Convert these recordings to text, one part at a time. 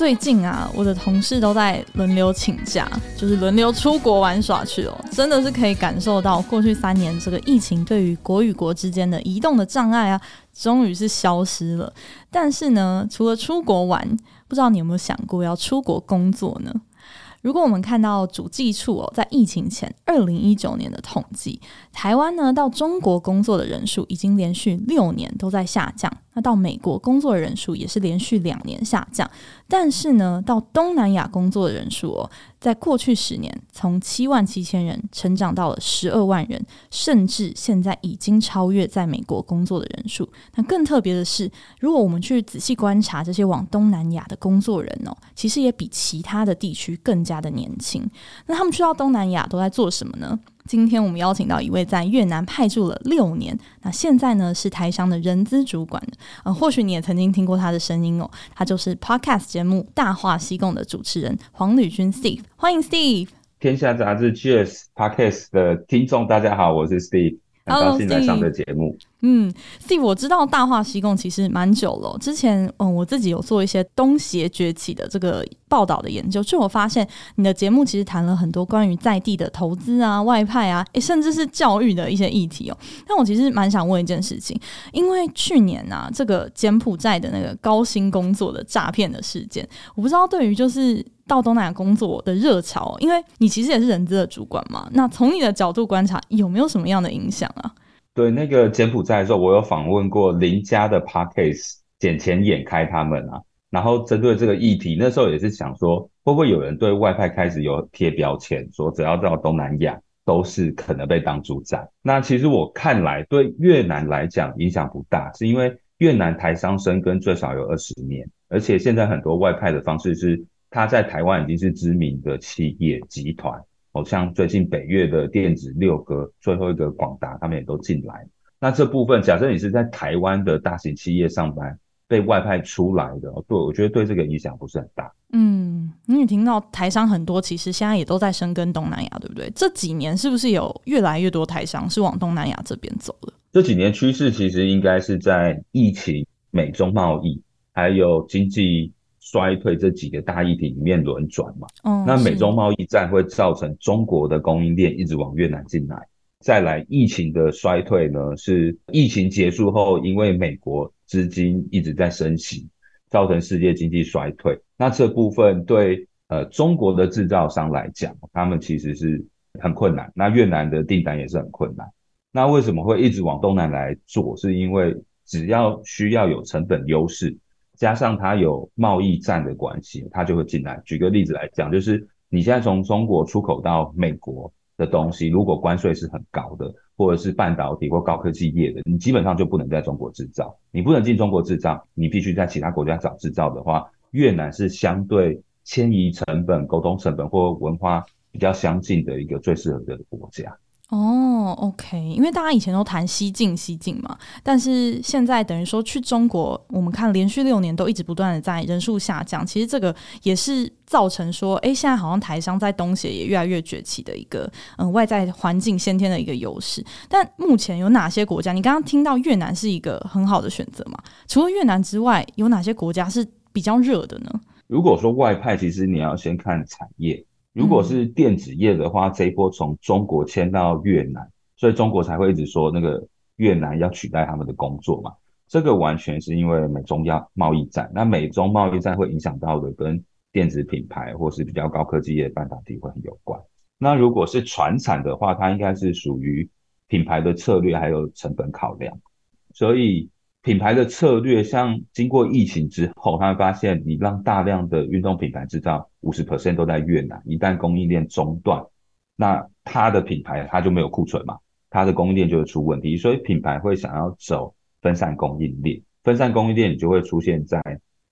最近啊，我的同事都在轮流请假，就是轮流出国玩耍去哦，真的是可以感受到过去三年这个疫情对于国与国之间的移动的障碍啊，终于是消失了。但是呢，除了出国玩，不知道你有没有想过要出国工作呢？如果我们看到主计处哦，在疫情前二零一九年的统计，台湾呢到中国工作的人数已经连续六年都在下降。到美国工作的人数也是连续两年下降，但是呢，到东南亚工作的人数哦，在过去十年从七万七千人成长到了十二万人，甚至现在已经超越在美国工作的人数。那更特别的是，如果我们去仔细观察这些往东南亚的工作人哦，其实也比其他的地区更加的年轻。那他们去到东南亚都在做什么呢？今天我们邀请到一位在越南派驻了六年，那现在呢是台商的人资主管。呃，或许你也曾经听过他的声音哦，他就是 Podcast 节目《大话西贡》的主持人黄旅军 Steve，欢迎 Steve。天下杂志 Cheers Podcast 的听众，大家好，我是 Steve。很高兴来上的节目。嗯，Steve，我知道大话西贡其实蛮久了。之前，嗯，我自己有做一些东协崛起的这个报道的研究，就我发现你的节目其实谈了很多关于在地的投资啊、外派啊，诶，甚至是教育的一些议题哦。但我其实蛮想问一件事情，因为去年啊，这个柬埔寨的那个高薪工作的诈骗的事件，我不知道对于就是到东南亚工作的热潮，因为你其实也是人资的主管嘛，那从你的角度观察，有没有什么样的影响啊？对，那个柬埔寨的时候，我有访问过邻家的 p a r k a s 捡钱眼开他们啊。然后针对这个议题，那时候也是想说，会不会有人对外派开始有贴标签，说只要到东南亚都是可能被当猪仔。那其实我看来，对越南来讲影响不大，是因为越南台商生根最少有二十年，而且现在很多外派的方式是，他在台湾已经是知名的企业集团。哦，像最近北越的电子六哥，最后一个广达，他们也都进来。那这部分，假设你是在台湾的大型企业上班，被外派出来的，对，我觉得对这个影响不是很大。嗯，你也听到台商很多，其实现在也都在深耕东南亚，对不对？这几年是不是有越来越多台商是往东南亚这边走了？这几年趋势其实应该是在疫情、美中贸易，还有经济。衰退这几个大议题里面轮转嘛，哦，那美中贸易战会造成中国的供应链一直往越南进来。再来，疫情的衰退呢，是疫情结束后，因为美国资金一直在升息，造成世界经济衰退。那这部分对呃中国的制造商来讲，他们其实是很困难。那越南的订单也是很困难。那为什么会一直往东南来做？是因为只要需要有成本优势。加上它有贸易战的关系，它就会进来。举个例子来讲，就是你现在从中国出口到美国的东西，如果关税是很高的，或者是半导体或高科技业的，你基本上就不能在中国制造。你不能进中国制造，你必须在其他国家找制造的话，越南是相对迁移成本、沟通成本或文化比较相近的一个最适合的国家。哦，OK，因为大家以前都谈西进西进嘛，但是现在等于说去中国，我们看连续六年都一直不断的在人数下降，其实这个也是造成说，哎，现在好像台商在东协也越来越崛起的一个，嗯，外在环境先天的一个优势。但目前有哪些国家？你刚刚听到越南是一个很好的选择嘛？除了越南之外，有哪些国家是比较热的呢？如果说外派，其实你要先看产业。如果是电子业的话，这一波从中国迁到越南，所以中国才会一直说那个越南要取代他们的工作嘛。这个完全是因为美中要贸易战，那美中贸易战会影响到的跟电子品牌或是比较高科技业半导体会很有关。那如果是传产的话，它应该是属于品牌的策略还有成本考量，所以。品牌的策略，像经过疫情之后，他们发现你让大量的运动品牌制造五十 percent 都在越南，一旦供应链中断，那它的品牌它就没有库存嘛，它的供应链就会出问题，所以品牌会想要走分散供应链，分散供应链你就会出现在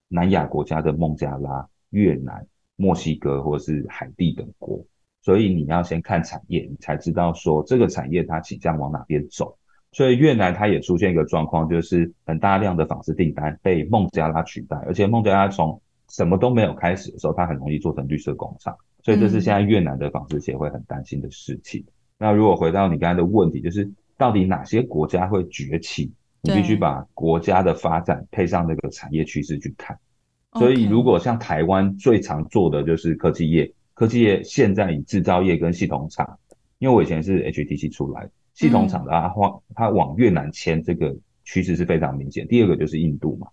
南亚国家的孟加拉、越南、墨西哥或是海地等国，所以你要先看产业，你才知道说这个产业它倾向往哪边走。所以越南它也出现一个状况，就是很大量的纺织订单被孟加拉取代，而且孟加拉从什么都没有开始的时候，它很容易做成绿色工厂，所以这是现在越南的纺织协会很担心的事情。嗯、那如果回到你刚才的问题，就是到底哪些国家会崛起？你必须把国家的发展配上那个产业趋势去看。所以如果像台湾最常做的就是科技业，科技业现在以制造业跟系统厂，因为我以前是 HTC 出来的。系统厂的啊，往它往越南迁，这个趋势是非常明显。第二个就是印度嘛，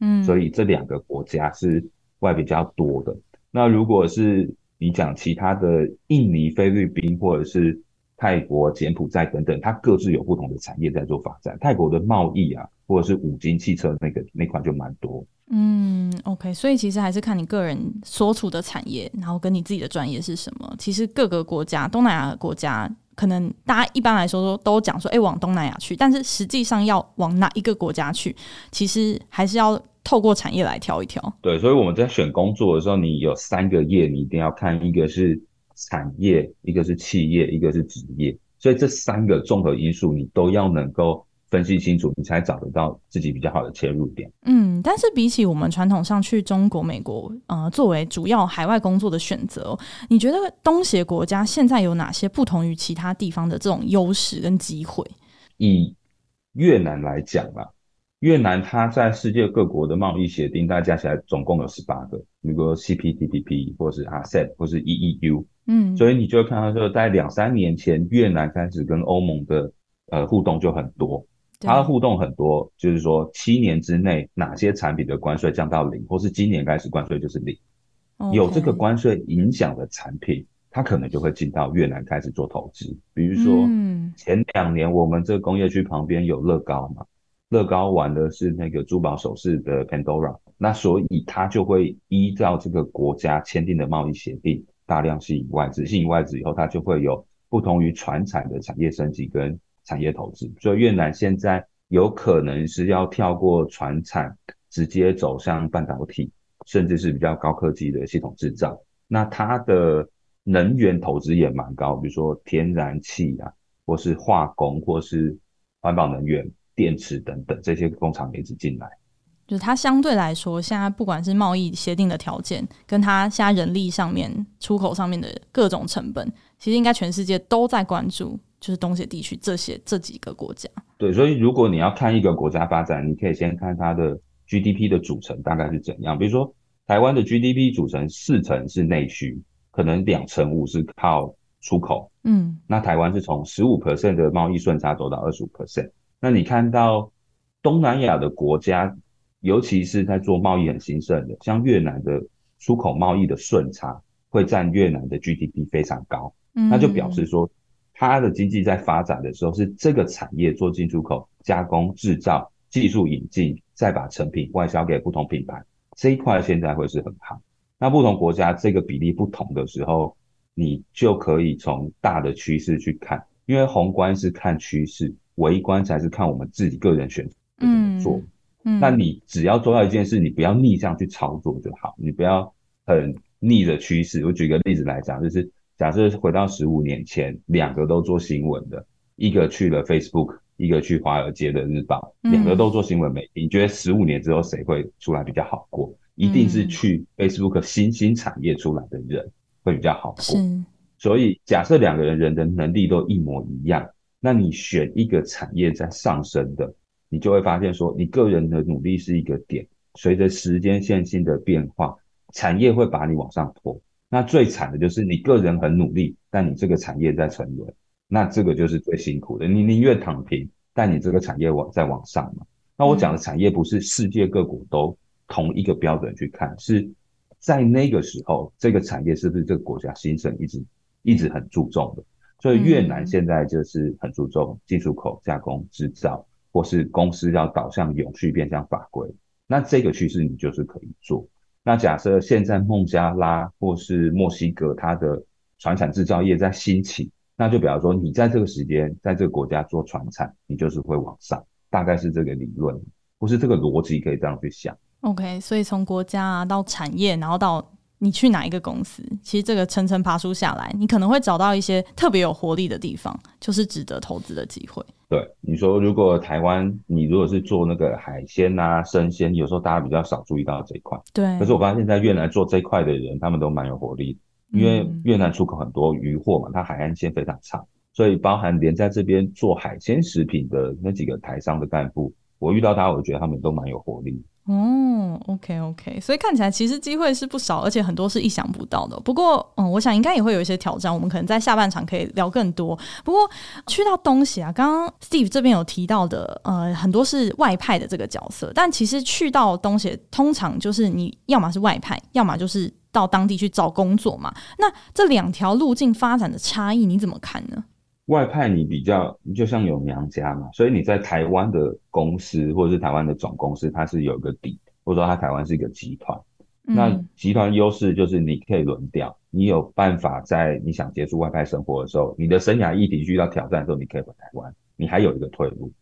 嗯，所以这两个国家是外比较多的。那如果是你讲其他的印尼、菲律宾或者是泰国、柬埔寨等等，它各自有不同的产业在做发展。泰国的贸易啊，或者是五金、汽车那个那块就蛮多。嗯，OK，所以其实还是看你个人所处的产业，然后跟你自己的专业是什么。其实各个国家，东南亚的国家。可能大家一般来说都都讲说，哎、往东南亚去，但是实际上要往哪一个国家去，其实还是要透过产业来挑一挑。对，所以我们在选工作的时候，你有三个业，你一定要看，一个是产业，一个是企业，一个是职业，所以这三个综合因素，你都要能够。分析清楚，你才找得到自己比较好的切入点。嗯，但是比起我们传统上去中国、美国，呃，作为主要海外工作的选择，你觉得东协国家现在有哪些不同于其他地方的这种优势跟机会？以越南来讲吧，越南它在世界各国的贸易协定，大家加起来总共有十八个，比如说 CPTPP 或是 RCEP 或是 EEU。嗯，所以你就会看到说，在两三年前，越南开始跟欧盟的呃互动就很多。它的互动很多，就是说七年之内哪些产品的关税降到零，或是今年开始关税就是零有这个关税影响的产品，它可能就会进到越南开始做投资。比如说，前两年我们这个工业区旁边有乐高嘛，乐高玩的是那个珠宝首饰的 Pandora，那所以它就会依照这个国家签订的贸易协定，大量吸引外资，吸引外资以后，它就会有不同于传产的产业升级跟。产业投资，所以越南现在有可能是要跳过船产，直接走向半导体，甚至是比较高科技的系统制造。那它的能源投资也蛮高，比如说天然气啊，或是化工，或是环保能源、电池等等这些工厂也一直进来。就是它相对来说，现在不管是贸易协定的条件，跟它现在人力上面、出口上面的各种成本，其实应该全世界都在关注。就是东协地区这些这几个国家，对，所以如果你要看一个国家发展，你可以先看它的 GDP 的组成大概是怎样。比如说，台湾的 GDP 组成四成是内需，可能两成五是靠出口。嗯，那台湾是从十五 percent 的贸易顺差走到二十五 percent。那你看到东南亚的国家，尤其是在做贸易很兴盛的，像越南的出口贸易的顺差会占越南的 GDP 非常高，嗯，那就表示说。它的经济在发展的时候，是这个产业做进出口、加工、制造、技术引进，再把成品外销给不同品牌，这一块现在会是很好。那不同国家这个比例不同的时候，你就可以从大的趋势去看，因为宏观是看趋势，微观才是看我们自己个人选择怎么做。嗯，嗯，那你只要做到一件事，你不要逆向去操作就好，你不要很逆着趋势。我举个例子来讲，就是。假设回到十五年前，两个都做新闻的，一个去了 Facebook，一个去华尔街的日报，两个都做新闻媒体，你觉得十五年之后谁会出来比较好过？一定是去 Facebook 新兴产业出来的人会比较好过。所以假设两个人人的能力都一模一样，那你选一个产业在上升的，你就会发现说，你个人的努力是一个点，随着时间线性的变化，产业会把你往上拖。那最惨的就是你个人很努力，但你这个产业在沉沦，那这个就是最辛苦的。你宁愿躺平，但你这个产业往在往上嘛。那我讲的产业不是世界各国都同一个标准去看，是在那个时候这个产业是不是这个国家兴盛一直一直很注重的。所以越南现在就是很注重进出口、加工、制造，或是公司要导向永续变相法规，那这个趋势你就是可以做。那假设现在孟加拉或是墨西哥，它的船产制造业在兴起，那就比方说你在这个时间，在这个国家做船产，你就是会往上，大概是这个理论，不是这个逻辑可以这样去想。OK，所以从国家啊到产业，然后到你去哪一个公司，其实这个层层爬梳下来，你可能会找到一些特别有活力的地方，就是值得投资的机会。对，你说如果台湾，你如果是做那个海鲜啊、生鲜，有时候大家比较少注意到这一块。对。可是我发现，在越南做这一块的人，他们都蛮有活力的，因为越南出口很多渔货嘛，它海岸线非常长，所以包含连在这边做海鲜食品的那几个台商的干部，我遇到他，我觉得他们都蛮有活力。哦，OK OK，所以看起来其实机会是不少，而且很多是意想不到的。不过，嗯，我想应该也会有一些挑战，我们可能在下半场可以聊更多。不过，去到东西啊，刚刚 Steve 这边有提到的，呃，很多是外派的这个角色，但其实去到东西，通常就是你要么是外派，要么就是到当地去找工作嘛。那这两条路径发展的差异，你怎么看呢？外派你比较，你就像有娘家嘛，所以你在台湾的公司或者是台湾的总公司，它是有一个底，或者说它台湾是一个集团。嗯、那集团优势就是你可以轮调，你有办法在你想结束外派生活的时候，你的生涯议题遇到挑战的时候，你可以回台湾，你还有一个退路。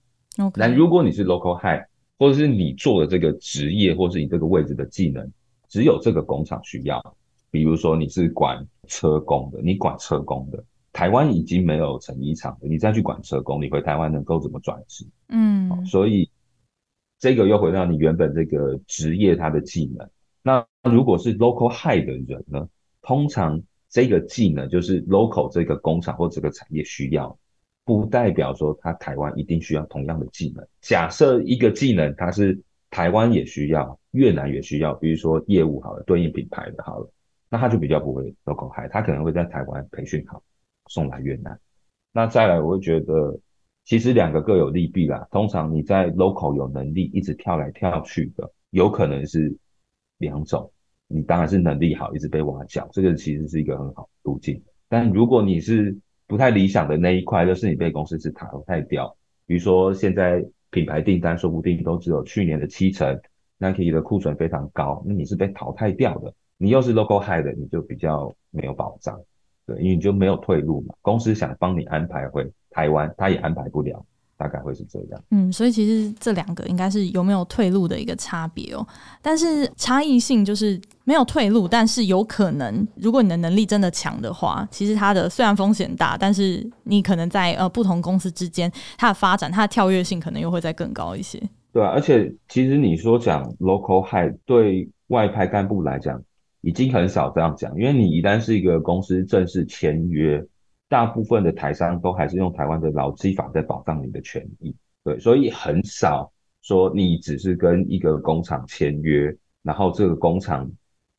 那如果你是 local high，或者是你做的这个职业，或是你这个位置的技能，只有这个工厂需要，比如说你是管车工的，你管车工的。台湾已经没有成衣厂了，你再去管车工，你回台湾能够怎么转职？嗯，所以这个又回到你原本这个职业它的技能。那如果是 local high 的人呢？通常这个技能就是 local 这个工厂或这个产业需要，不代表说他台湾一定需要同样的技能。假设一个技能它是台湾也需要，越南也需要，比如说业务好了，对应品牌的好了，那他就比较不会 local high，他可能会在台湾培训好。送来越南，那再来，我会觉得其实两个各有利弊啦。通常你在 local 有能力一直跳来跳去的，有可能是两种。你当然是能力好，一直被挖角，这个其实是一个很好的途径。但如果你是不太理想的那一块，就是你被公司是淘汰掉。比如说现在品牌订单说不定都只有去年的七成，Nike 的库存非常高，那你是被淘汰掉的。你又是 local high 的，你就比较没有保障。对，因为你就没有退路嘛。公司想帮你安排回台湾，他也安排不了，大概会是这样。嗯，所以其实这两个应该是有没有退路的一个差别哦。但是差异性就是没有退路，但是有可能，如果你的能力真的强的话，其实它的虽然风险大，但是你可能在呃不同公司之间，它的发展，它的跳跃性可能又会再更高一些。对啊，而且其实你说讲 local high 对外派干部来讲。已经很少这样讲，因为你一旦是一个公司正式签约，大部分的台商都还是用台湾的劳基法在保障你的权益，对，所以很少说你只是跟一个工厂签约，然后这个工厂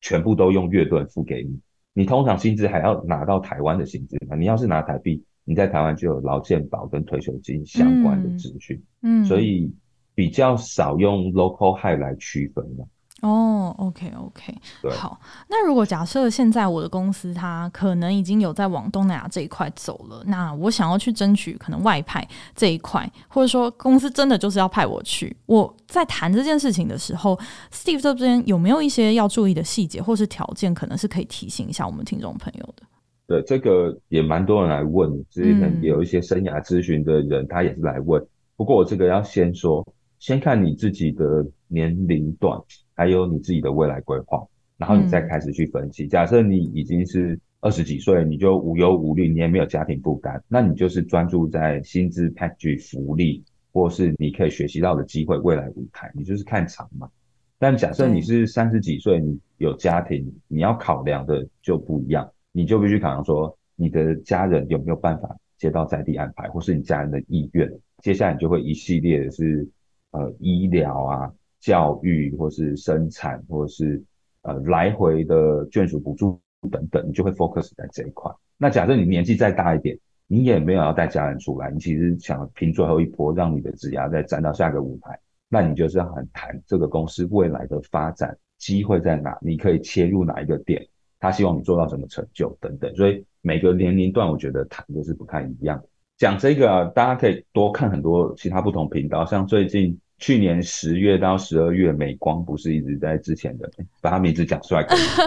全部都用月盾付给你，你通常薪资还要拿到台湾的薪资嘛，你要是拿台币，你在台湾就有劳健保跟退休金相关的资讯，嗯，所以比较少用 local high 来区分嘛。哦、oh，OK OK，好。那如果假设现在我的公司它可能已经有在往东南亚这一块走了，那我想要去争取可能外派这一块，或者说公司真的就是要派我去，我在谈这件事情的时候，Steve 这边有没有一些要注意的细节或是条件，可能是可以提醒一下我们听众朋友的？对，这个也蛮多人来问，之前有一些生涯咨询的人，他也是来问。不过我这个要先说，先看你自己的年龄段。还有你自己的未来规划，然后你再开始去分析。嗯、假设你已经是二十几岁，你就无忧无虑，你也没有家庭负担，那你就是专注在薪资、package、福利，或是你可以学习到的机会、未来舞台，你就是看长嘛。但假设你是三十几岁，你有家庭，你要考量的就不一样，你就必须考量说你的家人有没有办法接到在地安排，或是你家人的意愿。接下来你就会一系列的是呃医疗啊。教育，或是生产，或是呃来回的眷属补助等等，你就会 focus 在这一块。那假设你年纪再大一点，你也没有要带家人出来，你其实想拼最后一波，让你的职涯再站到下个舞台，那你就是要很谈这个公司未来的发展机会在哪，你可以切入哪一个点，他希望你做到什么成就等等。所以每个年龄段，我觉得谈的是不太一样。讲这个，大家可以多看很多其他不同频道，像最近。去年十月到十二月，美光不是一直在之前的，把他名字讲出来。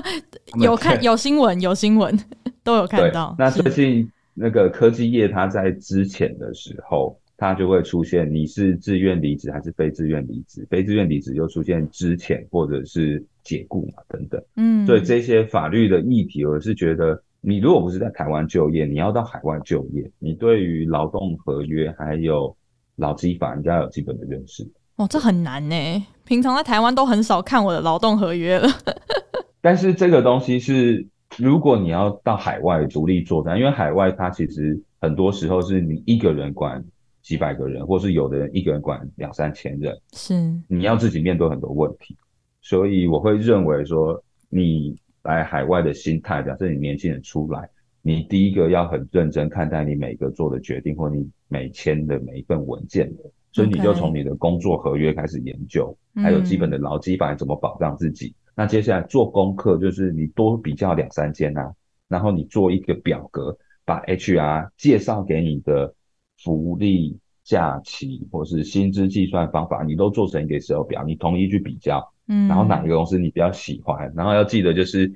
有看有新闻，有新闻都有看到。那最近那个科技业，它在之前的时候，它就会出现你是自愿离职还是非自愿离职，非自愿离职又出现之前或者是解雇嘛等等。嗯，所以这些法律的议题，我是觉得，你如果不是在台湾就业，你要到海外就业，你对于劳动合约还有。劳基法应该要有基本的认识。哦，这很难呢，平常在台湾都很少看我的劳动合约了。但是这个东西是，如果你要到海外独立作战，因为海外它其实很多时候是你一个人管几百个人，或是有的人一个人管两三千人，是你要自己面对很多问题。所以我会认为说，你来海外的心态，假设你年轻人出来，你第一个要很认真看待你每个做的决定，或你每签的每一份文件的。所以你就从你的工作合约开始研究.还有基本的劳基法怎么保障自己。嗯、那接下来做功课，就是你多比较两三间啊，然后你做一个表格，把 HR 介绍给你的福利、假期或是薪资计算方法，你都做成一个 Excel 表，你统一去比较。嗯，然后哪一个公司你比较喜欢？然后要记得，就是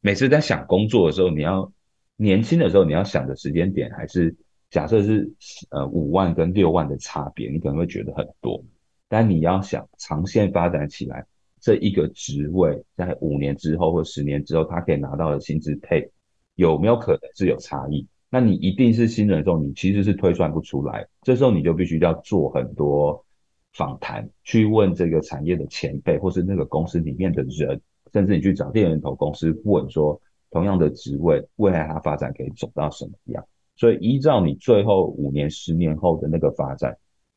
每次在想工作的时候，你要年轻的时候你要想的时间点还是。假设是呃五万跟六万的差别，你可能会觉得很多，但你要想长线发展起来，这一个职位在五年之后或十年之后，他可以拿到的薪资配有没有可能是有差异？那你一定是新人的时候，你其实是推算不出来，这时候你就必须要做很多访谈，去问这个产业的前辈，或是那个公司里面的人，甚至你去找猎人头公司问说，同样的职位，未来它发展可以走到什么样？所以依照你最后五年、十年后的那个发展，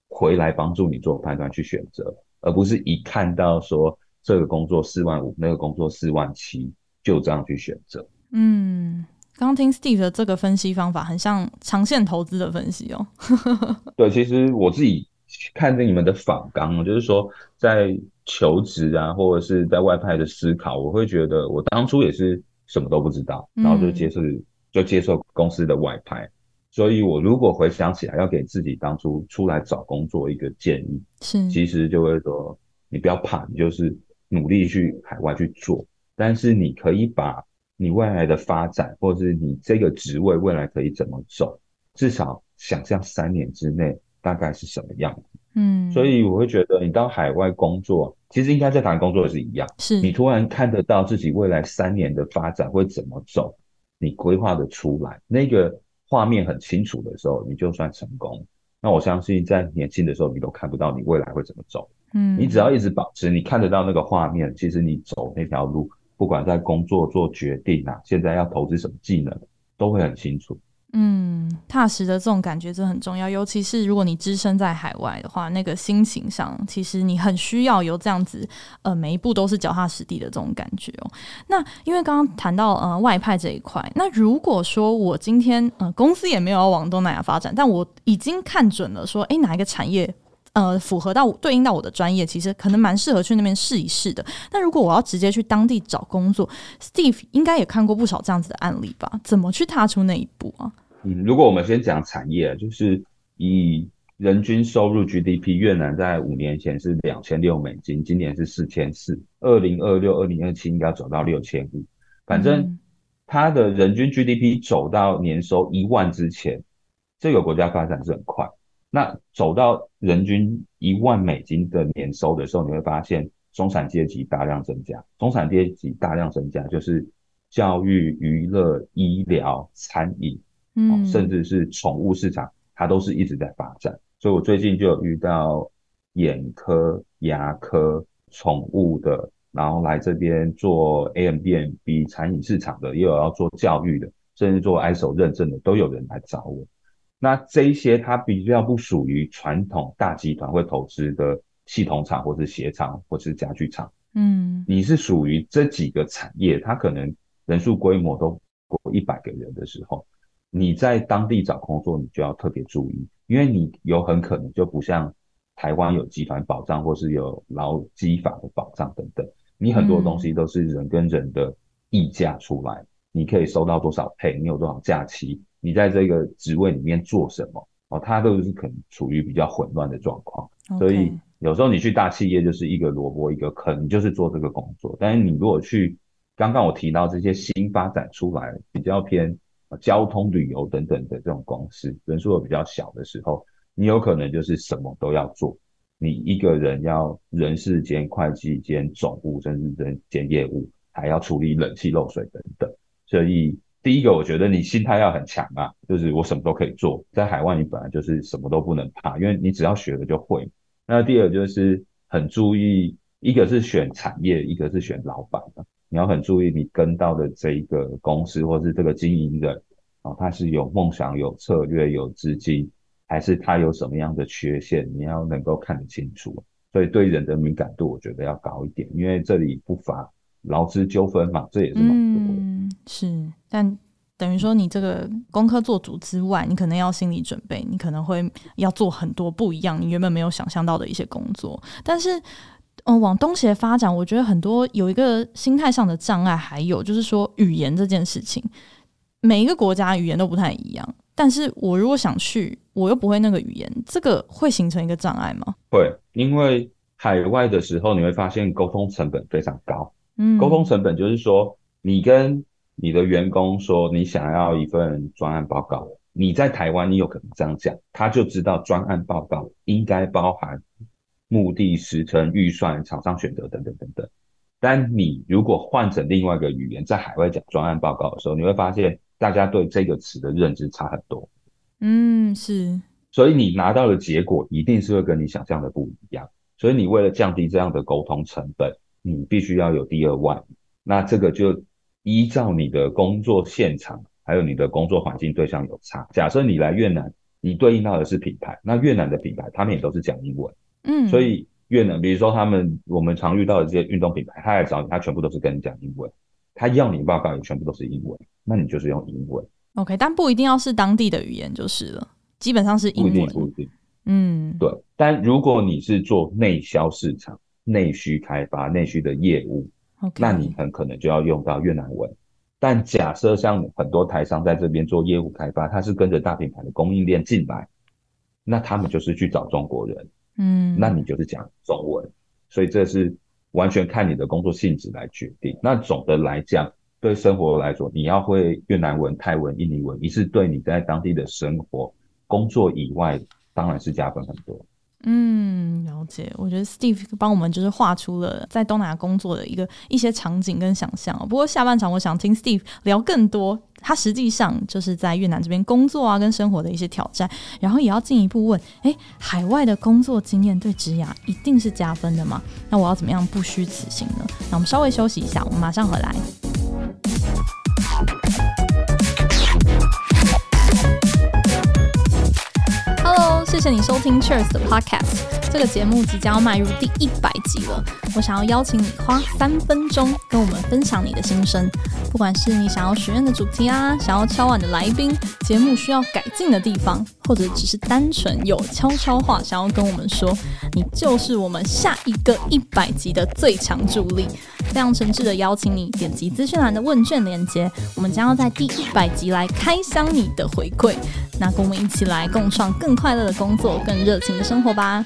回来帮助你做判断去选择，而不是一看到说这个工作四万五，那个工作四万七，就这样去选择。嗯，刚听 Steve 的这个分析方法，很像长线投资的分析哦。对，其实我自己看着你们的访纲，就是说在求职啊，或者是在外派的思考，我会觉得我当初也是什么都不知道，然后就接受。嗯就接受公司的外派，所以我如果回想起来，要给自己当初出来找工作一个建议，是其实就会说，你不要怕，你就是努力去海外去做，但是你可以把你未来的发展，或者是你这个职位未来可以怎么走，至少想象三年之内大概是什么样子。嗯，所以我会觉得，你到海外工作，其实应该在台湾工作也是一样，是你突然看得到自己未来三年的发展会怎么走。你规划的出来，那个画面很清楚的时候，你就算成功。那我相信，在年轻的时候，你都看不到你未来会怎么走。嗯，你只要一直保持你看得到那个画面，其实你走那条路，不管在工作做决定啊，现在要投资什么技能，都会很清楚。嗯，踏实的这种感觉真的很重要，尤其是如果你置身在海外的话，那个心情上，其实你很需要有这样子，呃，每一步都是脚踏实地的这种感觉哦。那因为刚刚谈到呃外派这一块，那如果说我今天呃公司也没有要往东南亚发展，但我已经看准了说，诶，哪一个产业？呃，符合到对应到我的专业，其实可能蛮适合去那边试一试的。但如果我要直接去当地找工作，Steve 应该也看过不少这样子的案例吧？怎么去踏出那一步啊？嗯，如果我们先讲产业，就是以人均收入 GDP，越南在五年前是两千六美金，今年是四千四，二零二六、二零二七应该要走到六千五。反正它的人均 GDP 走到年收一万之前，这个国家发展是很快。那走到人均一万美金的年收的时候，你会发现中产阶级大量增加。中产阶级大量增加，就是教育、娱乐、医疗、餐饮，嗯，甚至是宠物市场，它都是一直在发展。所以我最近就有遇到眼科、牙科、宠物的，然后来这边做 Airbnb 餐饮市场的，也有要做教育的，甚至做 ISO 认证的，都有人来找我。那这一些它比较不属于传统大集团会投资的系统厂，或是鞋厂，或是家具厂。嗯，你是属于这几个产业，它可能人数规模都过一百个人的时候，你在当地找工作，你就要特别注意，因为你有很可能就不像台湾有集团保障，或是有劳基法的保障等等，你很多东西都是人跟人的议价出来，嗯、你可以收到多少 pay，你有多少假期。你在这个职位里面做什么？哦，它都是可能处于比较混乱的状况.所以有时候你去大企业就是一个萝卜一个坑，你就是做这个工作。但是你如果去刚刚我提到这些新发展出来比较偏交通旅游等等的这种公司，人数又比较小的时候，你有可能就是什么都要做。你一个人要人事兼会计兼总务，甚至兼兼业务，还要处理冷气漏水等等，所以。第一个，我觉得你心态要很强啊，就是我什么都可以做。在海外，你本来就是什么都不能怕，因为你只要学了就会。那第二就是很注意，一个是选产业，一个是选老板的。你要很注意你跟到的这一个公司或是这个经营人啊，他是有梦想、有策略、有资金，还是他有什么样的缺陷，你要能够看得清楚。所以对人的敏感度，我觉得要高一点，因为这里不乏。劳资纠纷嘛，这也是蛮多的。嗯，是，但等于说你这个功课做足之外，你可能要心理准备，你可能会要做很多不一样，你原本没有想象到的一些工作。但是，嗯，往东协发展，我觉得很多有一个心态上的障碍，还有就是说语言这件事情，每一个国家语言都不太一样。但是我如果想去，我又不会那个语言，这个会形成一个障碍吗？会，因为海外的时候，你会发现沟通成本非常高。嗯，沟通成本就是说，你跟你的员工说你想要一份专案报告，你在台湾你有可能这样讲，他就知道专案报告应该包含目的、时程、预算、厂商选择等等等等。但你如果换成另外一个语言，在海外讲专案报告的时候，你会发现大家对这个词的认知差很多。嗯，是。所以你拿到的结果一定是会跟你想象的不一样。所以你为了降低这样的沟通成本。你必须要有第二外语，那这个就依照你的工作现场，还有你的工作环境对象有差。假设你来越南，你对应到的是品牌，那越南的品牌他们也都是讲英文，嗯，所以越南，比如说他们我们常遇到的这些运动品牌，他来找你，他全部都是跟你讲英文，他要你报告也全部都是英文，那你就是用英文。OK，但不一定要是当地的语言就是了，基本上是英文。不一定，不一定。嗯，对。但如果你是做内销市场，内需开发、内需的业务，Okay. 那你很可能就要用到越南文。但假设像很多台商在这边做业务开发，他是跟着大品牌的供应链进来，那他们就是去找中国人，嗯，那你就是讲中文。所以这是完全看你的工作性质来决定。那总的来讲，对生活来说，你要会越南文、泰文、印尼文，一是对你在当地的生活、工作以外，当然是加分很多。嗯，了解。我觉得 Steve 帮我们就是画出了在东南亚工作的一个一些场景跟想象。不过下半场我想听 Steve 聊更多，他实际上就是在越南这边工作啊跟生活的一些挑战。然后也要进一步问，诶，海外的工作经验对职涯一定是加分的吗？那我要怎么样不虚此行呢？那我们稍微休息一下，我们马上回来。谢谢你收听 Cheers 的 Podcast，这个节目即将要迈入第一百集了。我想要邀请你花三分钟跟我们分享你的心声，不管是你想要许愿的主题啊，想要敲碗的来宾，节目需要改进的地方，或者只是单纯有悄悄话想要跟我们说，你就是我们下一个一百集的最强助力。非常诚挚的邀请你点击资讯栏的问卷链接，我们将要在第一百集来开箱你的回馈。那跟我们一起来共创更快乐的工作，更热情的生活吧。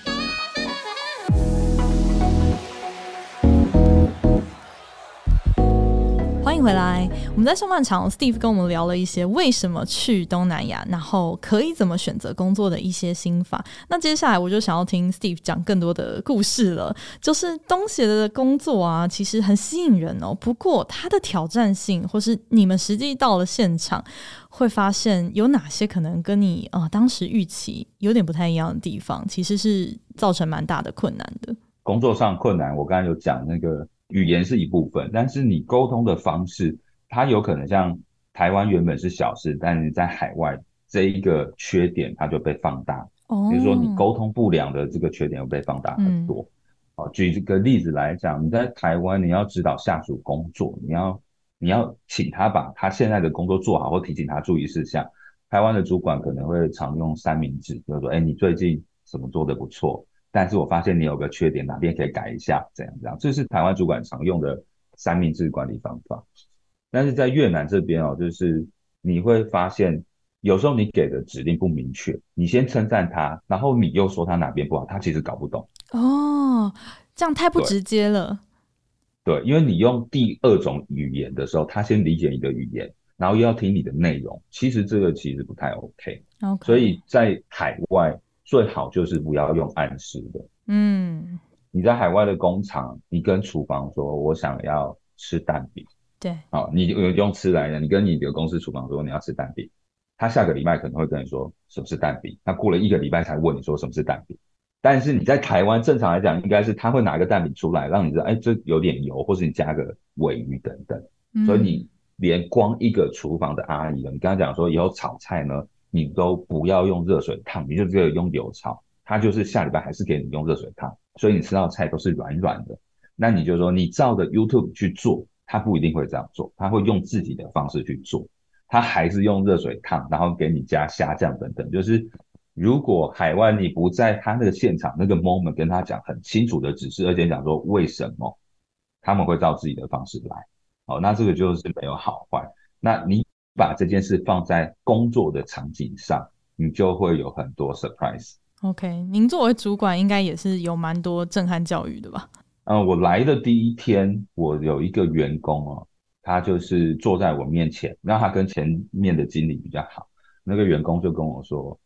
回来。我们在上半场，Steve 跟我们聊了一些为什么去东南亚，然后可以怎么选择工作的一些心法。那接下来我就想要听 Steve 讲更多的故事了。就是东协的工作啊，其实很吸引人哦。不过它的挑战性，或是你们实际到了现场，会发现有哪些可能跟你啊、呃、当时预期有点不太一样的地方，其实是造成蛮大的困难的。工作上困难，我刚才有讲那个。语言是一部分，但是你沟通的方式，它有可能像台湾原本是小事，但是在海外这一个缺点，它就被放大。哦，比如说你沟通不良的这个缺点又被放大很多。好，嗯，举这个例子来讲，你在台湾你要指导下属工作，你要你要请他把他现在的工作做好，或提醒他注意事项。台湾的主管可能会常用三明治，就是说，哎，你最近什么做得不错？但是我发现你有个缺点，哪边可以改一下？这样这样，这是台湾主管常用的三明治管理方法。但是在越南这边哦，就是你会发现，有时候你给的指令不明确，你先称赞他，然后你又说他哪边不好，他其实搞不懂。哦，这样太不直接了。对，对，因为你用第二种语言的时候，他先理解你的语言，然后又要听你的内容，其实这个其实不太 OK。OK，所以在海外。最好就是不要用暗示的。嗯，你在海外的工厂，你跟厨房说：“我想要吃蛋饼。”对，好，你用用吃来的，你跟你的公司厨房说你要吃蛋饼，他下个礼拜可能会跟你说什么是蛋饼，他过了一个礼拜才问你说什么是蛋饼。但是你在台湾正常来讲，应该是他会拿个蛋饼出来，让你知道，哎，这有点油，或是你加个尾鱼等等。嗯、所以你连光一个厨房的阿姨，你刚刚讲说以后炒菜呢，你都不要用热水烫，你就只有用油炒，他就是下礼拜还是给你用热水烫，所以你吃到菜都是软软的。那你就说你照着 YouTube 去做，他不一定会这样做，他会用自己的方式去做，他还是用热水烫，然后给你加虾酱等等，就是。如果海外你不在他那个现场那个 moment 跟他讲很清楚的指示，而且讲说为什么他们会照自己的方式来，哦，那这个就是没有好坏。那你把这件事放在工作的场景上，你就会有很多 surprise。OK，您作为主管应该也是有蛮多震撼教育的吧？嗯，我来的第一天，我有一个员工哦，他就是坐在我面前，然后他跟前面的经理比较好，那个员工就跟我说。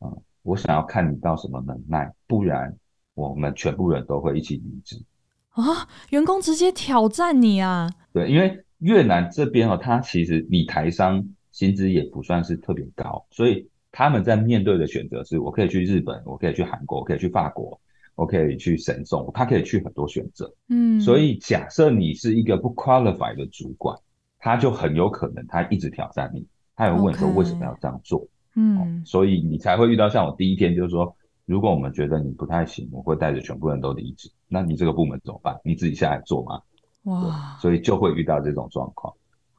嗯，我想要看你到什么能耐，不然我们全部人都会一起离职啊！员工直接挑战你啊？对，因为越南这边哦，他其实你台商薪资也不算是特别高，所以他们在面对的选择是：我可以去日本，我可以去韩国，我可以去法国，我可以去神送，他可以去很多选择。嗯，所以假设你是一个不 qualify 的主管，他就很有可能他一直挑战你，他有问说为什么要这样做。嗯，所以你才会遇到像我第一天就是说，如果我们觉得你不太行，我会带着全部人都离职。那你这个部门怎么办？你自己下来做吗？哇，所以就会遇到这种状况。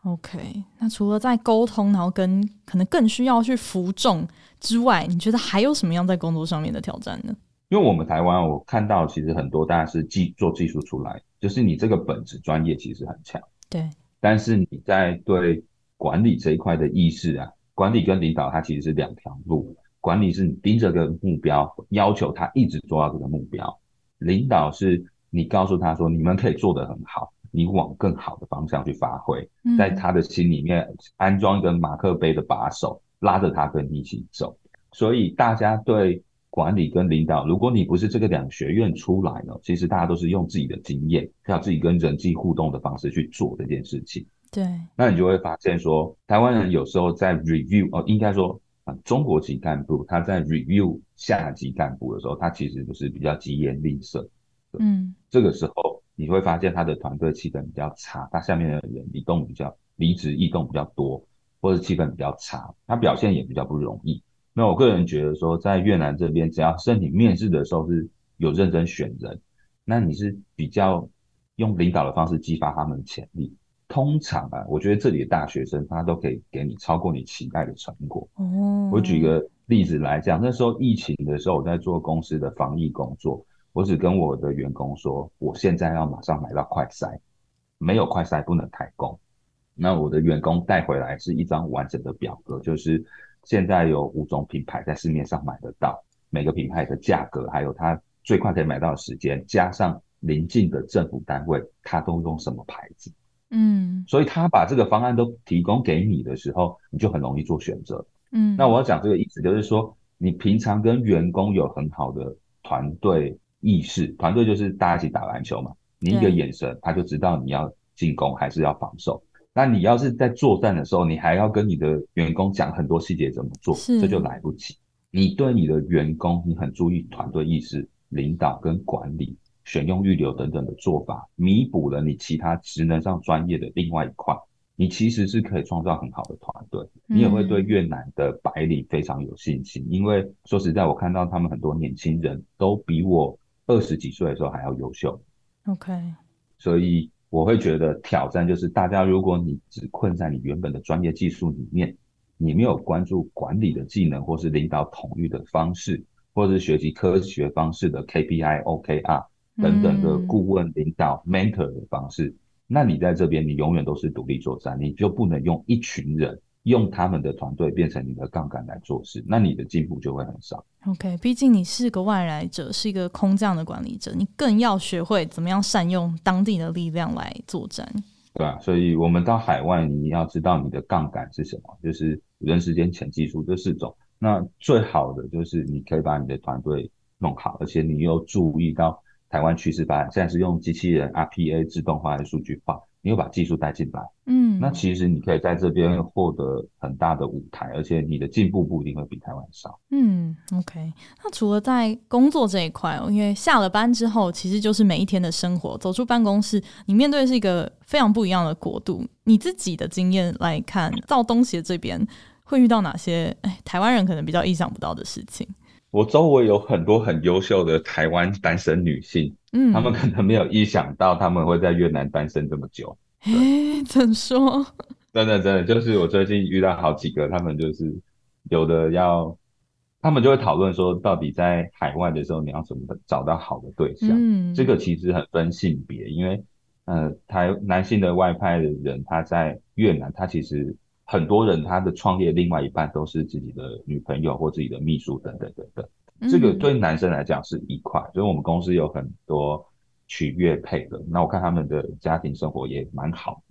OK，那除了在沟通，然后跟可能更需要去服众之外，你觉得还有什么样在工作上面的挑战呢？因为我们台湾，我看到其实很多大家是技做技术出来，就是你这个本职专业其实很强，对，但是你在对管理这一块的意识啊。管理跟领导，它其实是两条路。管理是你盯着个目标，要求他一直做到这个目标；领导是你告诉他说，你们可以做得很好，你往更好的方向去发挥，在他的心里面安装一个马克杯的把手，拉着他跟你一起走。所以大家对管理跟领导，如果你不是这个两学院出来呢，其实大家都是用自己的经验，靠自己跟人际互动的方式去做这件事情。对，那你就会发现说，台湾人有时候在 review 哦，应该说啊，中国籍干部他在 review 下级干部的时候，他其实就是比较疾言厉色。嗯，这个时候你会发现他的团队气氛比较差，他下面的人移动比较离职异动比较多，或者气氛比较差，他表现也比较不容易。那我个人觉得说，在越南这边，只要是你面试的时候是有认真选人，那你是比较用领导的方式激发他们的潜力。通常啊，我觉得这里的大学生他都可以给你超过你期待的成果。哦，我举个例子来讲，那时候疫情的时候，我在做公司的防疫工作，我只跟我的员工说，我现在要马上买到快筛，没有快筛不能开工。那我的员工带回来是一张完整的表格，就是现在有五种品牌在市面上买得到，每个品牌的价格，还有它最快可以买到的时间，加上邻近的政府单位，它都用什么牌子。嗯，所以他把这个方案都提供给你的时候，你就很容易做选择。嗯，那我要讲这个意思，就是说你平常跟员工有很好的团队意识，团队就是大家一起打篮球嘛，你一个眼神他就知道你要进攻还是要防守。那你要是在作战的时候，你还要跟你的员工讲很多细节怎么做，这就来不及。你对你的员工，你很注意团队意识、领导跟管理。选用预留等等的做法，弥补了你其他职能上专业的另外一块，你其实是可以创造很好的团队。你也会对越南的白领非常有信心，因为说实在，我看到他们很多年轻人都比我二十几岁的时候还要优秀。OK，所以我会觉得挑战就是，大家如果你只困在你原本的专业技术里面，你没有关注管理的技能，或是领导统御的方式，或是学习科学方式的 KPI、OKR。等等的顾问、领导、mentor 的方式，那你在这边，你永远都是独立作战，你就不能用一群人，用他们的团队变成你的杠杆来做事，那你的进步就会很少。OK，毕竟你是个外来者，是一个空降的管理者，你更要学会怎么样善用当地的力量来作战。对啊，所以我们到海外，你要知道你的杠杆是什么，就是人、时间、钱、技术这四种。那最好的就是你可以把你的团队弄好，而且你又注意到。台湾趋势发展，现在是用机器人 RPA 自动化的数据化，你又把技术带进来，嗯，那其实你可以在这边获得很大的舞台，而且你的进步不一定会比台湾少。嗯，OK。那除了在工作这一块哦，因为下了班之后，其实就是每一天的生活。走出办公室，你面对是一个非常不一样的国度。你自己的经验来看，到东协这边会遇到哪些哎，台湾人可能比较意想不到的事情？我周围有很多很优秀的台湾单身女性。嗯，他们可能没有意想到他们会在越南单身这么久。哎、欸，怎说？真的真的，就是我最近遇到好几个，他们就是有的要，他们就会讨论说，到底在海外的时候你要怎么找到好的对象？嗯，这个其实很分性别，因为呃，台男性的外派的人他在越南，他其实很多人他的创业另外一半都是自己的女朋友或自己的秘书等等等等。这个对男生来讲是一块，所以我们公司有很多取悦配的，那我看他们的家庭生活也蛮好。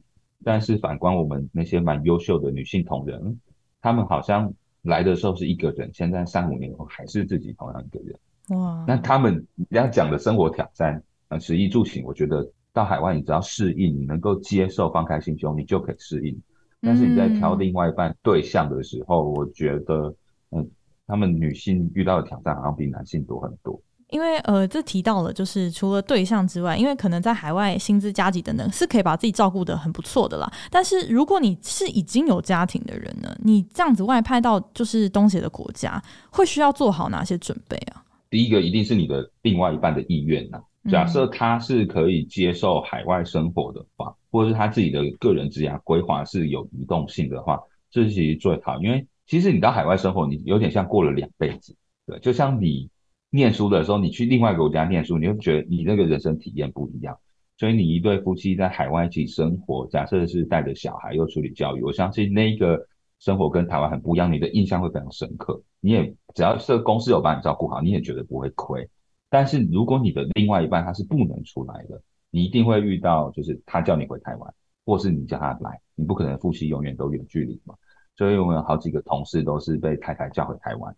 但是反观我们那些蛮优秀的女性同仁，他们好像来的时候是一个人，现在三五年后还是自己同样一个人。哇！那他们要讲的生活挑战，呃，食衣住行，我觉得到海外你只要适应，你能够接受，放开心胸，你就可以适应。但是你在挑另外一半对象的时候，我觉得，嗯。他们女性遇到的挑战好像比男性多很多，因为呃，这提到了就是除了对象之外，因为可能在海外薪资加给等等是可以把自己照顾得很不错的啦。但是如果你是已经有家庭的人呢，你这样子外派到就是东协的国家，会需要做好哪些准备啊？第一个一定是你的另外一半的意愿呐。假设他是可以接受海外生活的话，或者是他自己的个人职业规划是有移动性的话，这是其实最好，因为。其实你到海外生活，你有点像过了两辈子，对，就像你念书的时候，你去另外一个国家念书，你会觉得你那个人生体验不一样。所以你一对夫妻在海外一起生活，假设是带着小孩又处理教育，我相信那个生活跟台湾很不一样，你的印象会非常深刻。你也只要是公司有把你照顾好，你也觉得不会亏。但是如果你的另外一半他是不能出来的，你一定会遇到，就是他叫你回台湾，或是你叫他来，你不可能夫妻永远都远距离嘛。所以我们有好几个同事都是被太太叫回台湾，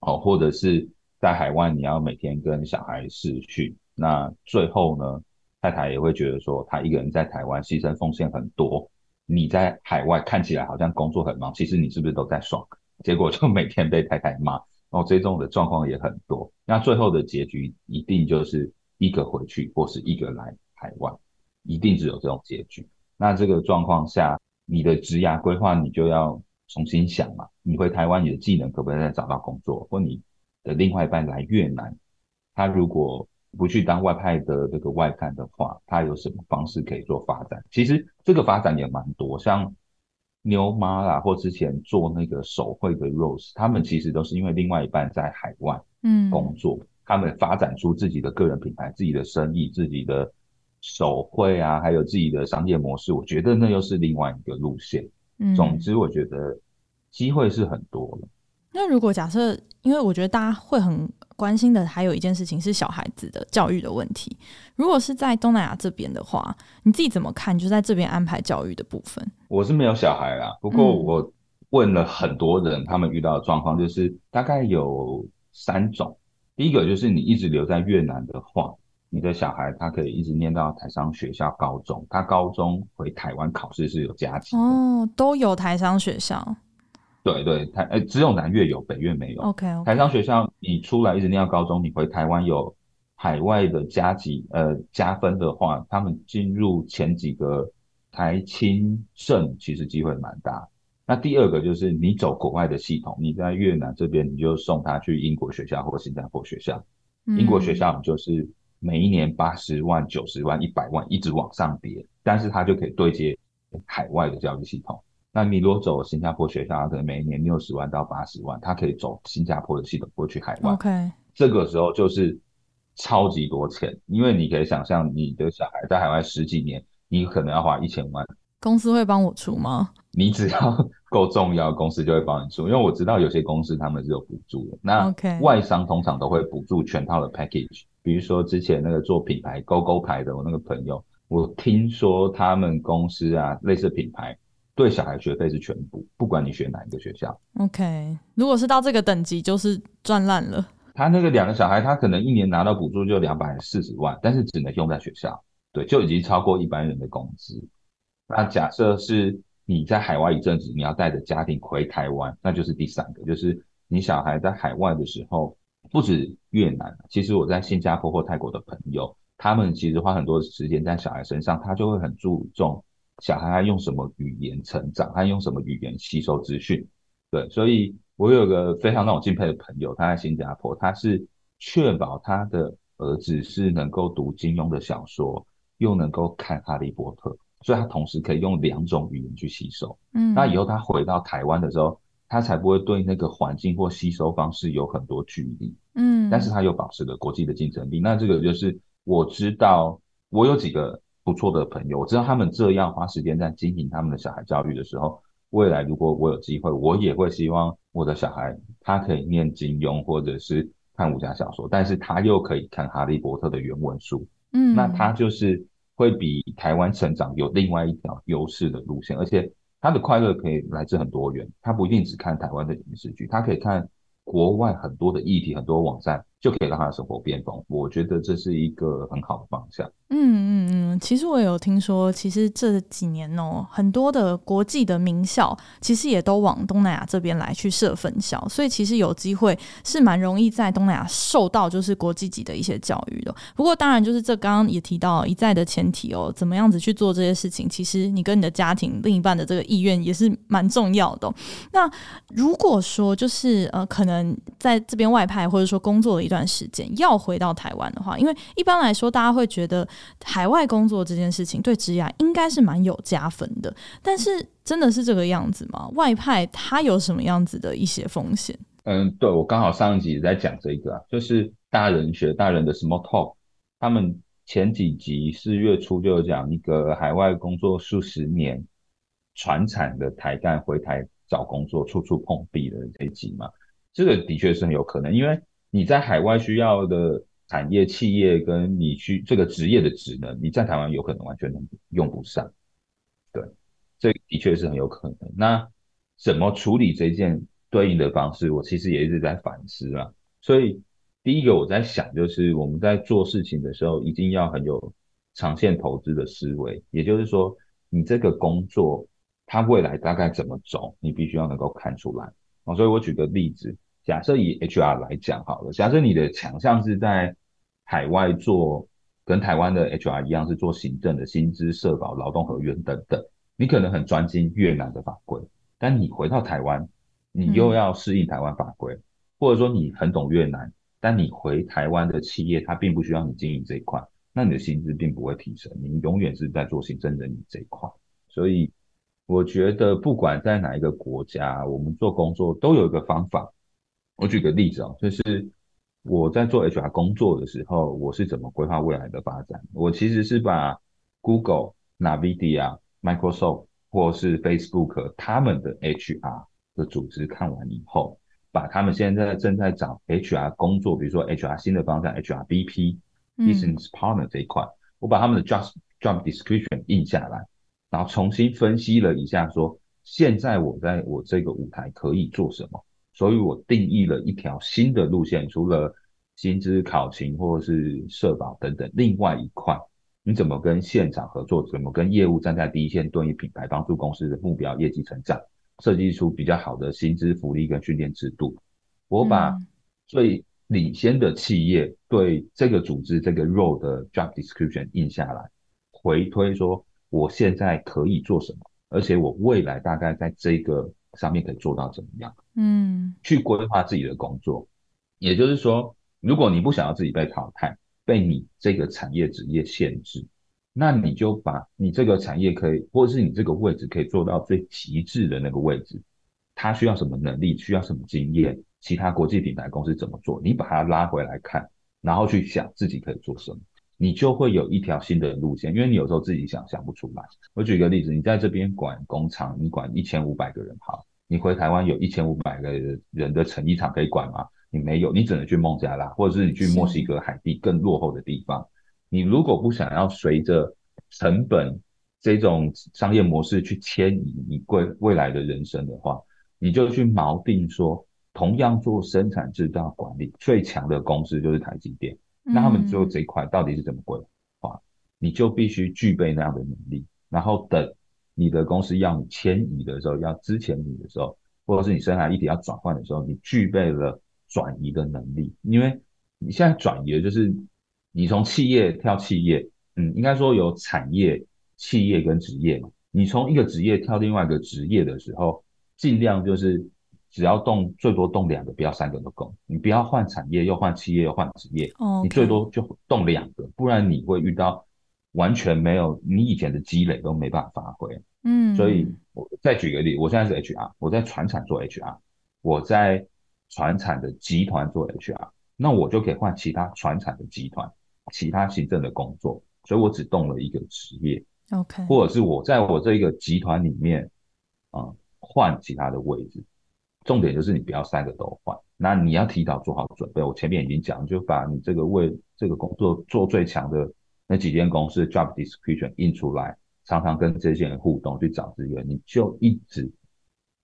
哦，或者是在海外你要每天跟小孩视讯，那最后呢，太太也会觉得说，她一个人在台湾牺牲奉献很多，你在海外看起来好像工作很忙，其实你是不是都在爽？结果就每天被太太骂，然后这种的状况也很多。那最后的结局一定就是一个回去，或是一个来台湾，一定只有这种结局。那这个状况下，你的职涯规划你就要。重新想嘛，你回台湾，你的技能可不可以再找到工作？或你的另外一半来越南，他如果不去当外派的这个外干的话，他有什么方式可以做发展？其实这个发展也蛮多，像妞妈啦，或之前做那个手绘的 Rose，他们其实都是因为另外一半在海外嗯工作，嗯、他们发展出自己的个人品牌、自己的生意、自己的手绘啊，还有自己的商业模式。我觉得那又是另外一个路线。嗯，总之我觉得机会是很多的。那如果假设，因为我觉得大家会很关心的，还有一件事情是小孩子的教育的问题。如果是在东南亚这边的话，你自己怎么看？就在这边安排教育的部分。我是没有小孩啦，不过我问了很多人，他们遇到的状况就是大概有三种。第一个就是你一直留在越南的话。你的小孩他可以一直念到台商学校高中，他高中回台湾考试是有加级哦，都有台商学校。对对，台呃只有南越有，北越没有。OK, okay. 台商学校你出来一直念到高中，你回台湾有海外的加级呃加分的话，他们进入前几个台清圣其实机会蛮大。那第二个就是你走国外的系统，你在越南这边你就送他去英国学校或新加坡学校，嗯、英国学校就是。每一年八十万、九十万、一百万一直往上叠，但是他就可以对接海外的教育系统。那你如果走新加坡学校，可能每一年六十万到八十万，他可以走新加坡的系统过去海外。OK，这个时候就是超级多钱，因为你可以想象，你的小孩在海外十几年，你可能要花一千万。公司会帮我出吗？你只要 够重要，公司就会帮你出。因为我知道有些公司他们是有补助的。那外商通常都会补助全套的 package。比如说之前那个做品牌勾勾牌的我那个朋友，我听说他们公司啊，类似品牌对小孩学费是全部，不管你学哪一个学校。OK，如果是到这个等级，就是赚烂了。他那个两个小孩，他可能一年拿到补助就两百四十万，但是只能用在学校，对，就已经超过一般人的工资。那假设是你在海外一阵子，你要带着家庭回台湾，那就是第三个，就是你小孩在海外的时候，不止越南，其实我在新加坡或泰国的朋友，他们其实花很多时间在小孩身上，他就会很注重小孩他用什么语言成长，他用什么语言吸收资讯。对，所以我有个非常让我敬佩的朋友，他在新加坡，他是确保他的儿子是能够读金庸的小说，又能够看哈利波特，所以他同时可以用两种语言去吸收。嗯，那以后他回到台湾的时候，他才不会对那个环境或吸收方式有很多距离。嗯，但是他又保持了国际的竞争力。那这个就是我知道，我有几个不错的朋友，我知道他们这样花时间在经营他们的小孩教育的时候。未来如果我有机会，我也会希望我的小孩他可以念金庸或者是看武侠小说，但是他又可以看哈利波特的原文书。嗯，那他就是会比台湾成长有另外一条优势的路线，而且他的快乐可以来自很多元，他不一定只看台湾的影视剧，他可以看国外很多的议题、很多网站，就可以让他的生活变丰富。我觉得这是一个很好的方向。嗯嗯嗯，其实我有听说，其实这几年哦，很多的国际的名校其实也都往东南亚这边来去设分校，所以其实有机会是蛮容易在东南亚受到就是国际级的一些教育的。不过当然就是这刚刚也提到一再的前提哦，怎么样子去做这些事情，其实你跟你的家庭另一半的这个意愿也是蛮重要的。那如果说就是呃，可能在这边外派或者说工作了一段段时间要回到台湾的话，因为一般来说大家会觉得。海外工作这件事情对职涯应该是蛮有加分的，但是真的是这个样子吗？外派它有什么样子的一些风险？嗯，对，我刚好上一集也在讲这个啊，就是大人学大人的 small talk，他们前几集四月初就有讲一个海外工作数十年传产的台干回台找工作处处碰壁的这一集嘛，这个的确是很有可能，因为你在海外需要的。产业、企业跟你去这个职业的职能，你在台湾有可能完全用不上。对，这的确是很有可能。那怎么处理这件对应的方式，我其实也一直在反思啊。所以第一个我在想，就是我们在做事情的时候，一定要很有长线投资的思维。也就是说，你这个工作它未来大概怎么走，你必须要能够看出来。啊，所以我举个例子。假设以 HR 来讲好了，假设你的强项是在海外做，跟台湾的 HR 一样是做行政的薪资、社保、劳动合约等等，你可能很专精越南的法规，但你回到台湾，你又要适应台湾法规，嗯，或者说你很懂越南，但你回台湾的企业它并不需要你经营这一块，那你的薪资并不会提升，你永远是在做行政人员这一块，所以我觉得不管在哪一个国家，我们做工作都有一个方法。我举个例子哦，就是我在做 HR 工作的时候，我是怎么规划未来的发展？我其实是把 Google、NVIDIA、Microsoft 或是 Facebook 他们的 HR 的组织看完以后，把他们现在正在找 HR 工作，比如说 HR 新的方向 HRBP、Business Partner 这一块，我把他们的 Job Job Description 印下来，然后重新分析了一下，说现在我在我这个舞台可以做什么。所以我定义了一条新的路线，除了薪资考勤或者是社保等等，另外一块，你怎么跟现场合作，怎么跟业务站在第一线，对于品牌，帮助公司的目标业绩成长，设计出比较好的薪资福利跟训练制度。我把最领先的企业对这个组织这个 role 的 job description 印下来，回推说我现在可以做什么，而且我未来大概在这个。上面可以做到怎么样？嗯，去规划自己的工作。也就是说，如果你不想要自己被淘汰，被你这个产业职业限制，那你就把你这个产业可以，或者是你这个位置可以做到最极致的那个位置。它需要什么能力？需要什么经验？其他国际品牌公司怎么做？你把它拉回来看，然后去想自己可以做什么，你就会有一条新的路线。因为你有时候自己想想不出来。我举个例子，你在这边管工厂，你管一千五百个人，好。你回台湾有一千五百个人的成衣厂可以管吗？你没有，你只能去孟加拉，或者是你去墨西哥海地更落后的地方。你如果不想要随着成本这种商业模式去迁移你未未来的人生的话，你就去锚定说，同样做生产制造管理最强的公司就是台积电，那他们做这一块到底是怎么规划？你就必须具备那样的能力，然后等你的公司要你迁移的时候，要支遣你的时候，或者是你生涯议题要转换的时候，你具备了转移的能力。因为你现在转移的就是你从企业跳企业，嗯，应该说有产业、企业跟职业嘛。你从一个职业跳另外一个职业的时候，尽量就是只要动最多动两个，不要三个都够。你不要换产业又换企业又换职业，Okay. 你最多就动两个，不然你会遇到。完全没有，你以前的积累都没办法发挥。嗯，所以我再举个例，我现在是 HR，我在船厂做 HR，我在船厂的集团做 HR，那我就可以换其他船厂的集团，其他行政的工作，所以我只动了一个职业。OK，或者是我在我这一个集团里面啊、嗯、换其他的位置，重点就是你不要三个都换，那你要提早做好准备。我前面已经讲，就把你这个为这个工作做最强的。那几间公司 job description 印出来，常常跟这些人互动去找资源，你就一直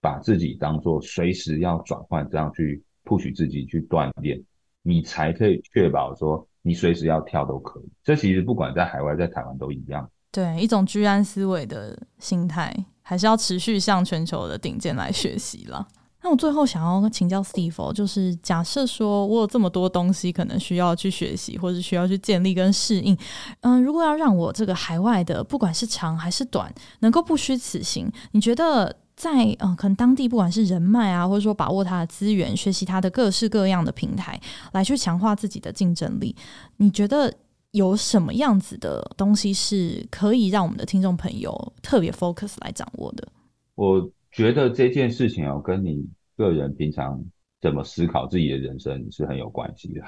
把自己当做随时要转换，这样去 push 自己去锻炼，你才可以确保说你随时要跳都可以。这其实不管在海外在台湾都一样。对，一种居安思危的心态，还是要持续向全球的顶尖来学习了。那我最后想要请教 Steve，就是假设说我有这么多东西可能需要去学习，或者需要去建立跟适应，嗯，如果要让我这个海外的不管是长还是短，能够不虚此行，你觉得在嗯可能当地不管是人脉啊，或者说把握它的资源，学习它的各式各样的平台，来去强化自己的竞争力，你觉得有什么样子的东西是可以让我们的听众朋友特别 focus 来掌握的？我。觉得这件事情哦，跟你个人平常怎么思考自己的人生是很有关系的，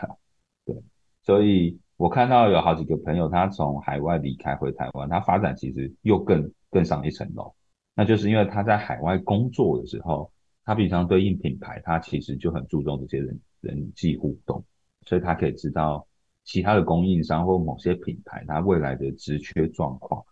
对。所以我看到有好几个朋友，他从海外离开回台湾，他发展其实又更更上一层楼。那就是因为他在海外工作的时候，他平常对应品牌，他其实就很注重这些人人际互动，所以他可以知道其他的供应商或某些品牌他未来的职缺状况。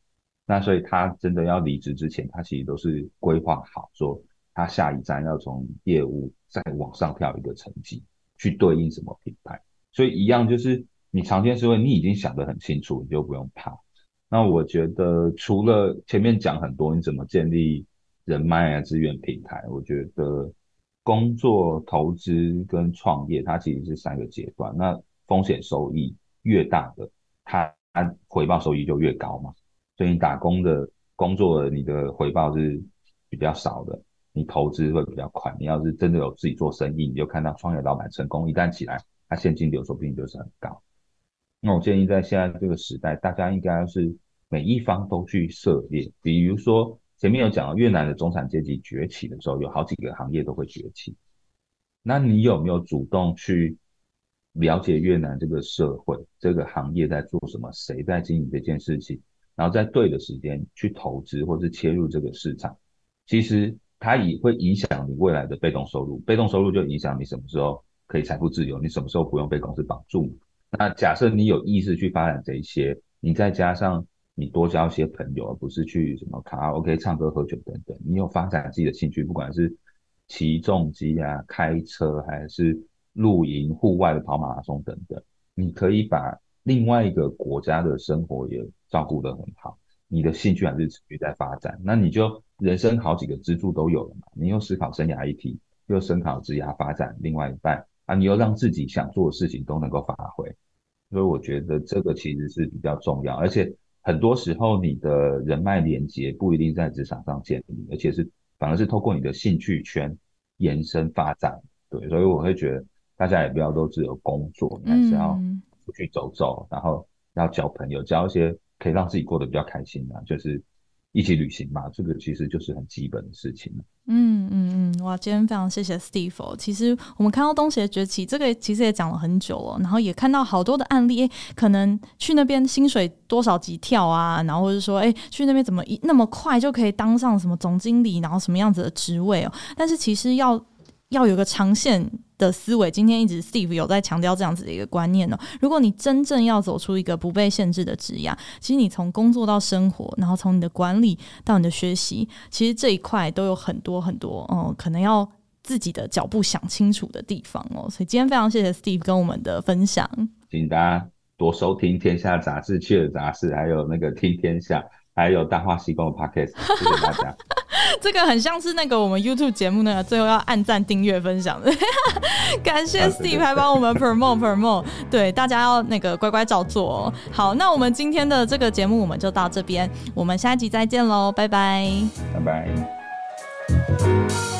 那所以他真的要离职之前，他其实都是规划好，说他下一站要从业务再往上跳一个层级，去对应什么品牌。所以一样就是你常见思维，你已经想得很清楚，你就不用怕。那我觉得除了前面讲很多你怎么建立人脉啊、资源平台，我觉得工作、投资跟创业，它其实是三个阶段。那风险收益越大的，它回报收益就越高嘛。所以你打工的工作，你的回报是比较少的，你投资会比较快。你要是真的有自己做生意，你就看到创业老板成功，一旦起来，他现金流说不定就是很高。那我建议在现在这个时代，大家应该是每一方都去涉猎。比如说前面有讲到越南的中产阶级崛起的时候，有好几个行业都会崛起。那你有没有主动去了解越南这个社会，这个行业在做什么，谁在经营这件事情？然后在对的时间去投资或是切入这个市场，其实它也会影响你未来的被动收入。被动收入就影响你什么时候可以财富自由，你什么时候不用被公司绑住。那假设你有意识去发展这一些，你再加上你多交一些朋友，而不是去什么卡拉 OK 唱歌喝酒等等，你有发展自己的兴趣，不管是骑重机啊、开车还是露营、户外的跑马拉松等等，你可以把另外一个国家的生活也照顾得很好，你的兴趣还是持续在发展，那你就人生好几个支柱都有了嘛。你又思考生涯议题，又思考职涯发展，另外一半啊，你又让自己想做的事情都能够发挥，所以我觉得这个其实是比较重要，而且很多时候你的人脉连接不一定在职场上建立，而且是反而是透过你的兴趣圈延伸发展。对，所以我会觉得大家也不要都只有工作，你还是要出去走走，然后要交朋友，交一些。可以让自己过得比较开心啊，就是一起旅行嘛，这个其实就是很基本的事情。嗯嗯嗯，哇，今天非常谢谢 Steve。其实我们看到东协崛起，这个其实也讲了很久了，然后也看到好多的案例，可能去那边薪水多少级跳啊，然后或者说，诶，去那边怎么一那么快就可以当上什么总经理，然后什么样子的职位哦？但是其实要要有个长线的思维，今天一直 Steve 有在强调这样子的一个观念哦。如果你真正要走出一个不被限制的职涯，其实你从工作到生活，然后从你的管理到你的学习，其实这一块都有很多很多哦，可能要自己的脚步想清楚的地方哦。所以今天非常谢谢 Steve 跟我们的分享，请大家多收听《天下杂志》、《趣的杂志》，还有那个听天下。还有大话西贡的 Podcast，谢谢大家。这个很像是那个我们 YouTube 节目那个最后要按赞、订阅、分享的，感谢 Steve 还帮我们 promote promote，对，大家要那个乖乖照做哦。好，那我们今天的这个节目我们就到这边，我们下一集再见喽，拜拜，拜拜。